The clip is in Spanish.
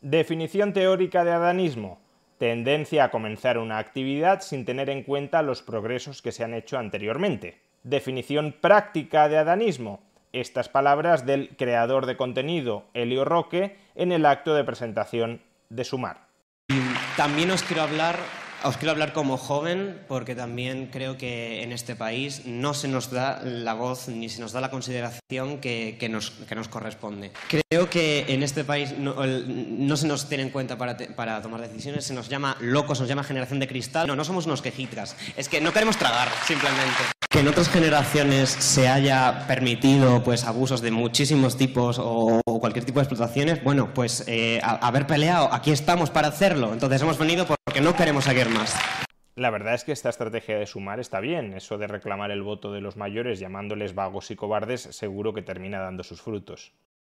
Definición teórica de adanismo. Tendencia a comenzar una actividad sin tener en cuenta los progresos que se han hecho anteriormente. Definición práctica de adanismo. Estas palabras del creador de contenido, Elio Roque, en el acto de presentación de Sumar. También os quiero hablar os quiero hablar como joven porque también creo que en este país no se nos da la voz ni se nos da la consideración que, nos, que nos, corresponde. Creo que en este país no, se nos tiene en cuenta para, para, tomar decisiones, se nos llama locos, se nos llama generación de cristal. No, no somos unos quejitas, es que no queremos tragar, simplemente. Que en otras generaciones se haya permitido pues, abusos de muchísimos tipos o, cualquier tipo de explotaciones, bueno, pues eh, haber peleado, aquí estamos para hacerlo. Entonces hemos venido porque no queremos seguir más. La verdad es que esta estrategia de sumar está bien. Eso de reclamar el voto de los mayores llamándoles vagos y cobardes seguro que termina dando sus frutos.